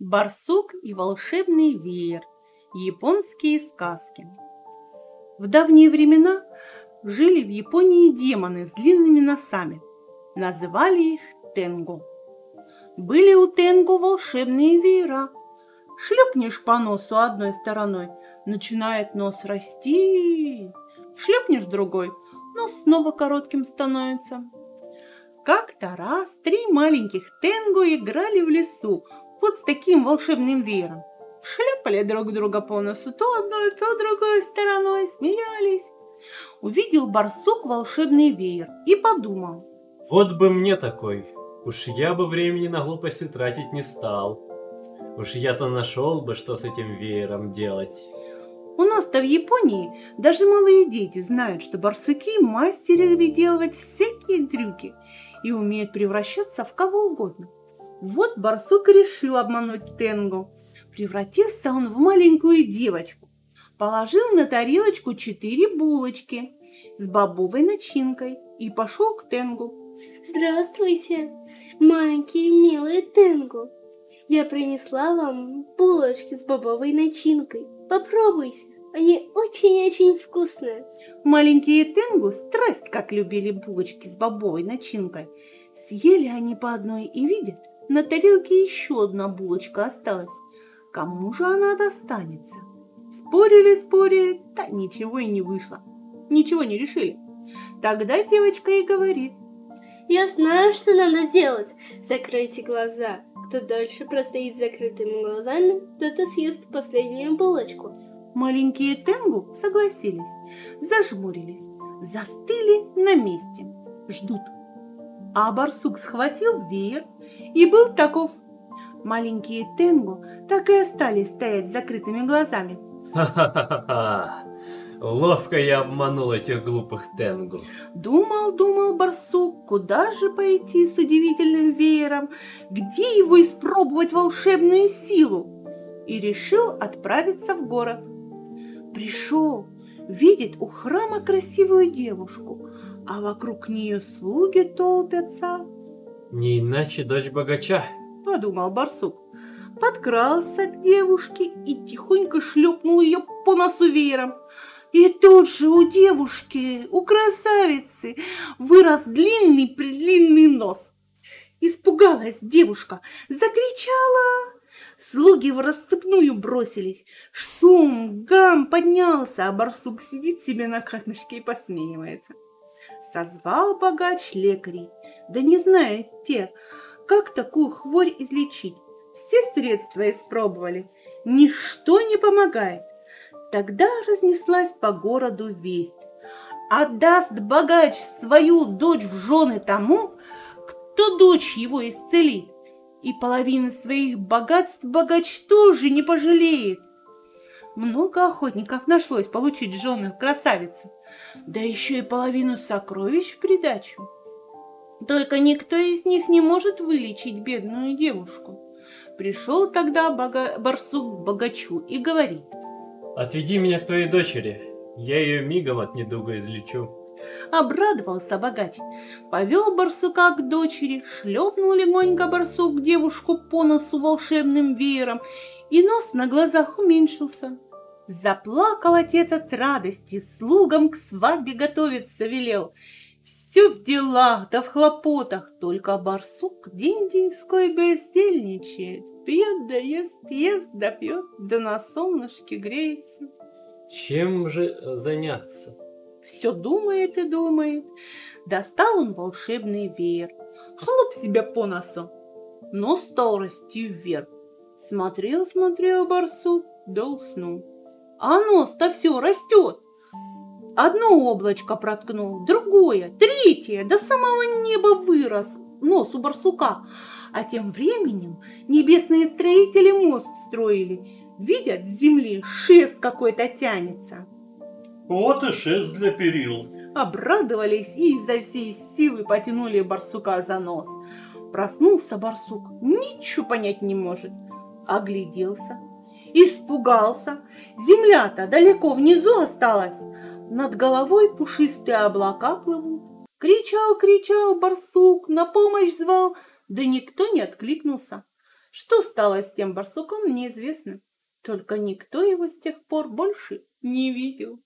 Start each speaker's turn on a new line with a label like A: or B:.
A: Барсук и волшебный веер. Японские сказки. В давние времена жили в Японии демоны с длинными носами. Называли их Тенгу. Были у Тенгу волшебные веера. Шлепнешь по носу одной стороной, начинает нос расти. Шлепнешь другой, нос снова коротким становится. Как-то раз три маленьких Тенгу играли в лесу, вот с таким волшебным веером. Шляпали друг друга по носу то одной, то другой стороной, смеялись. Увидел барсук волшебный веер и подумал.
B: Вот бы мне такой. Уж я бы времени на глупости тратить не стал. Уж я-то нашел бы, что с этим веером делать.
A: У нас-то в Японии даже малые дети знают, что барсуки мастеры выделывать всякие трюки и умеют превращаться в кого угодно. Вот барсук решил обмануть Тенгу. Превратился он в маленькую девочку. Положил на тарелочку четыре булочки с бобовой начинкой и пошел к Тенгу.
C: Здравствуйте, маленькие милые Тенгу. Я принесла вам булочки с бобовой начинкой. Попробуйте, они очень-очень вкусные.
A: Маленькие Тенгу страсть как любили булочки с бобовой начинкой. Съели они по одной и видят, на тарелке еще одна булочка осталась. Кому же она достанется? Спорили, спорили, да ничего и не вышло. Ничего не решили. Тогда девочка и говорит.
C: Я знаю, что надо делать. Закройте глаза. Кто дольше простоит с закрытыми глазами, тот и съест последнюю булочку.
A: Маленькие Тенгу согласились, зажмурились, застыли на месте, ждут. А барсук схватил веер и был таков. Маленькие Тенгу так и остались стоять с закрытыми глазами.
B: Ха-ха-ха-ха! Ловко я обманул этих глупых Тенгу.
A: Думал, думал барсук, куда же пойти с удивительным веером, где его испробовать волшебную силу, и решил отправиться в город. Пришел, видит у храма красивую девушку, а вокруг нее слуги толпятся.
B: Не иначе дочь богача.
A: Подумал барсук. Подкрался к девушке и тихонько шлепнул ее по носу веером. И тут же у девушки, у красавицы, вырос длинный-предлинный нос. Испугалась девушка, закричала. Слуги в расцепную бросились. Шум, гам поднялся, а барсук сидит себе на камешке и посмеивается. Созвал богач лекарей, да не знает те, как такую хворь излечить. Все средства испробовали, ничто не помогает. Тогда разнеслась по городу весть. Отдаст богач свою дочь в жены тому, кто дочь его исцелит, и половины своих богатств богач тоже не пожалеет. Много охотников нашлось получить жены красавицу, да еще и половину сокровищ в придачу. Только никто из них не может вылечить бедную девушку. Пришел тогда бога... барсук к богачу и говорит.
B: Отведи меня к твоей дочери, я ее мигом от недуга излечу.
A: Обрадовался богач. Повел барсука к дочери, шлепнул легонько барсук девушку по носу волшебным веером, и нос на глазах уменьшился. Заплакал отец от радости, слугам к свадьбе готовиться велел. Все в делах да в хлопотах, только барсук день-деньской бездельничает. Пьет да ест, ест да пьет, да на солнышке греется.
B: Чем же заняться?
A: Все думает и думает. Достал он волшебный веер, хлоп себя по носу, но стал расти вверх. Смотрел, смотрел барсук, да уснул. А нос-то все растет. Одно облачко проткнул, другое, третье, до самого неба вырос нос у барсука. А тем временем небесные строители мост строили. Видят, с земли шест какой-то тянется.
D: Вот и шест для перил.
A: Обрадовались и изо всей силы потянули барсука за нос. Проснулся барсук, ничего понять не может. Огляделся, испугался. Земля-то далеко внизу осталась. Над головой пушистые облака плывут. Кричал, кричал барсук, на помощь звал, да никто не откликнулся. Что стало с тем барсуком, неизвестно. Только никто его с тех пор больше не видел.